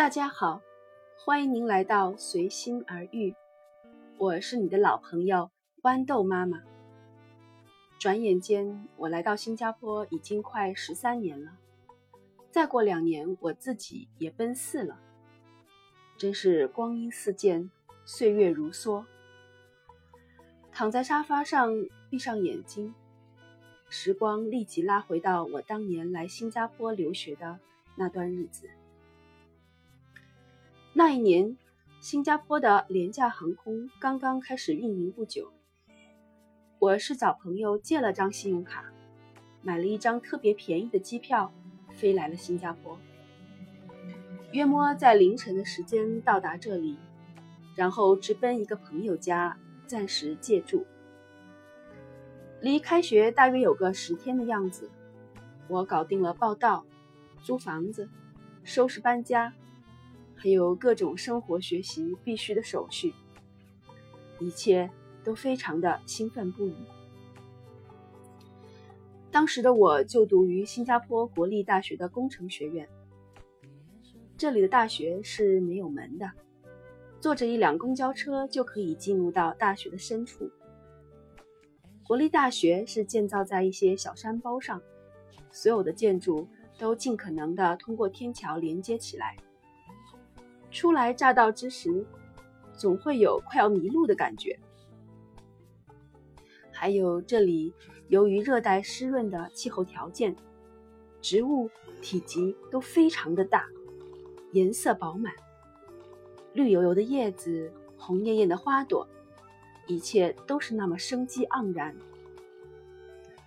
大家好，欢迎您来到随心而遇，我是你的老朋友豌豆妈妈。转眼间，我来到新加坡已经快十三年了，再过两年，我自己也奔四了，真是光阴似箭，岁月如梭。躺在沙发上，闭上眼睛，时光立即拉回到我当年来新加坡留学的那段日子。那一年，新加坡的廉价航空刚刚开始运营不久。我是找朋友借了张信用卡，买了一张特别便宜的机票，飞来了新加坡。约摸在凌晨的时间到达这里，然后直奔一个朋友家暂时借住。离开学大约有个十天的样子，我搞定了报到、租房子、收拾搬家。还有各种生活学习必须的手续，一切都非常的兴奋不已。当时的我就读于新加坡国立大学的工程学院，这里的大学是没有门的，坐着一辆公交车就可以进入到大学的深处。国立大学是建造在一些小山包上，所有的建筑都尽可能的通过天桥连接起来。初来乍到之时，总会有快要迷路的感觉。还有这里，由于热带湿润的气候条件，植物体积都非常的大，颜色饱满，绿油油的叶子，红艳艳的花朵，一切都是那么生机盎然。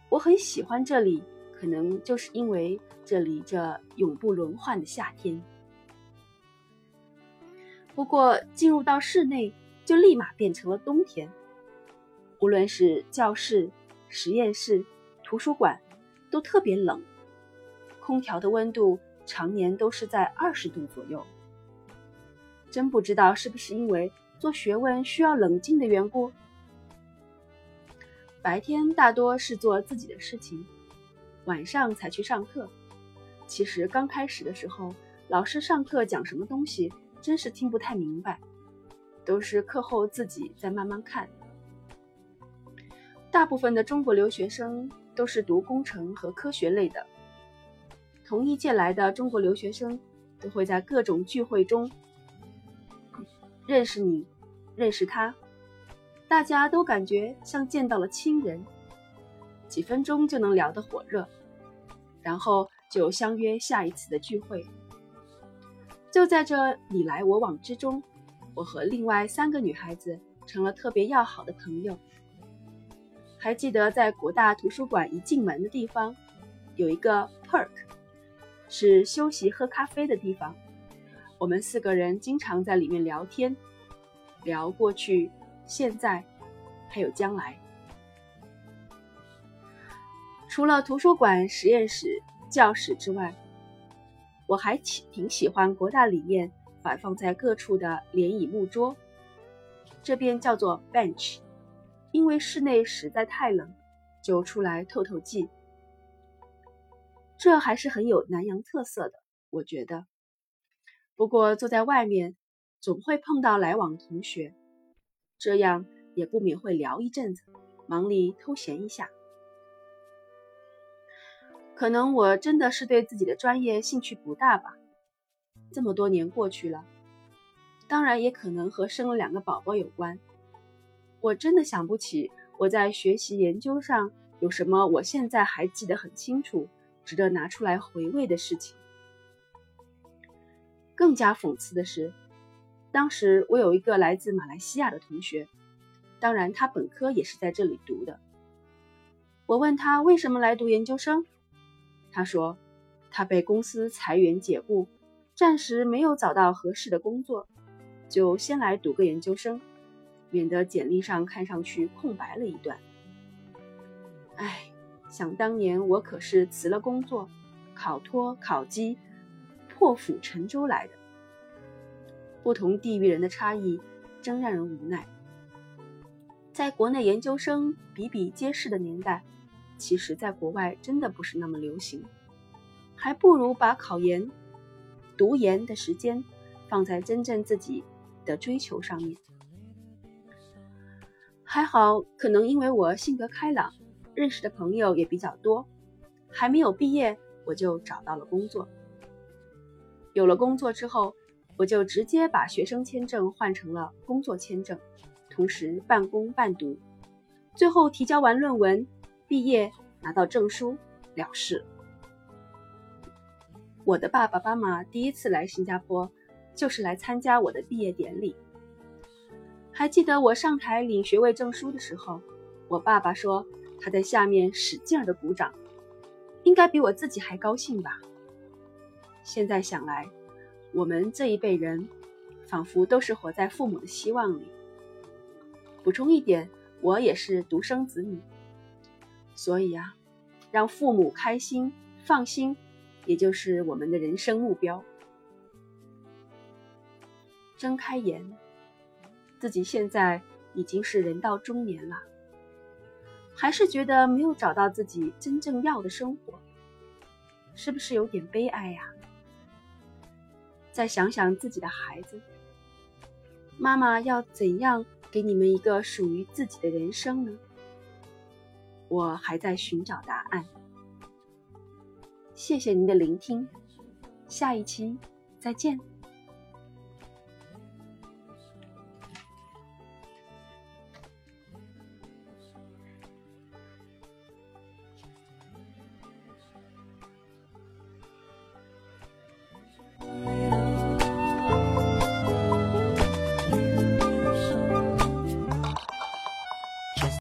我很喜欢这里，可能就是因为这里这永不轮换的夏天。不过进入到室内，就立马变成了冬天。无论是教室、实验室、图书馆，都特别冷，空调的温度常年都是在二十度左右。真不知道是不是因为做学问需要冷静的缘故。白天大多是做自己的事情，晚上才去上课。其实刚开始的时候，老师上课讲什么东西。真是听不太明白，都是课后自己再慢慢看。大部分的中国留学生都是读工程和科学类的，同一届来的中国留学生都会在各种聚会中认识你，认识他，大家都感觉像见到了亲人，几分钟就能聊得火热，然后就相约下一次的聚会。就在这你来我往之中，我和另外三个女孩子成了特别要好的朋友。还记得在国大图书馆一进门的地方，有一个 perk，是休息喝咖啡的地方。我们四个人经常在里面聊天，聊过去、现在，还有将来。除了图书馆、实验室、教室之外，我还挺喜欢国大里面摆放在各处的连椅木桌，这边叫做 bench，因为室内实在太冷，就出来透透气。这还是很有南洋特色的，我觉得。不过坐在外面，总会碰到来往同学，这样也不免会聊一阵子，忙里偷闲一下。可能我真的是对自己的专业兴趣不大吧。这么多年过去了，当然也可能和生了两个宝宝有关。我真的想不起我在学习研究上有什么我现在还记得很清楚、值得拿出来回味的事情。更加讽刺的是，当时我有一个来自马来西亚的同学，当然他本科也是在这里读的。我问他为什么来读研究生。他说，他被公司裁员解雇，暂时没有找到合适的工作，就先来读个研究生，免得简历上看上去空白了一段。哎，想当年我可是辞了工作，考托考机，破釜沉舟来的。不同地域人的差异，真让人无奈。在国内研究生比比皆是的年代。其实，在国外真的不是那么流行，还不如把考研、读研的时间放在真正自己的追求上面。还好，可能因为我性格开朗，认识的朋友也比较多，还没有毕业我就找到了工作。有了工作之后，我就直接把学生签证换成了工作签证，同时半工半读，最后提交完论文，毕业拿到证书了事。我的爸爸妈妈第一次来新加坡，就是来参加我的毕业典礼。还记得我上台领学位证书的时候，我爸爸说他在下面使劲的鼓掌，应该比我自己还高兴吧。现在想来，我们这一辈人仿佛都是活在父母的希望里。补充一点，我也是独生子女，所以啊，让父母开心放心，也就是我们的人生目标。睁开眼。自己现在已经是人到中年了，还是觉得没有找到自己真正要的生活，是不是有点悲哀呀？再想想自己的孩子，妈妈要怎样给你们一个属于自己的人生呢？我还在寻找答案。谢谢您的聆听，下一期再见。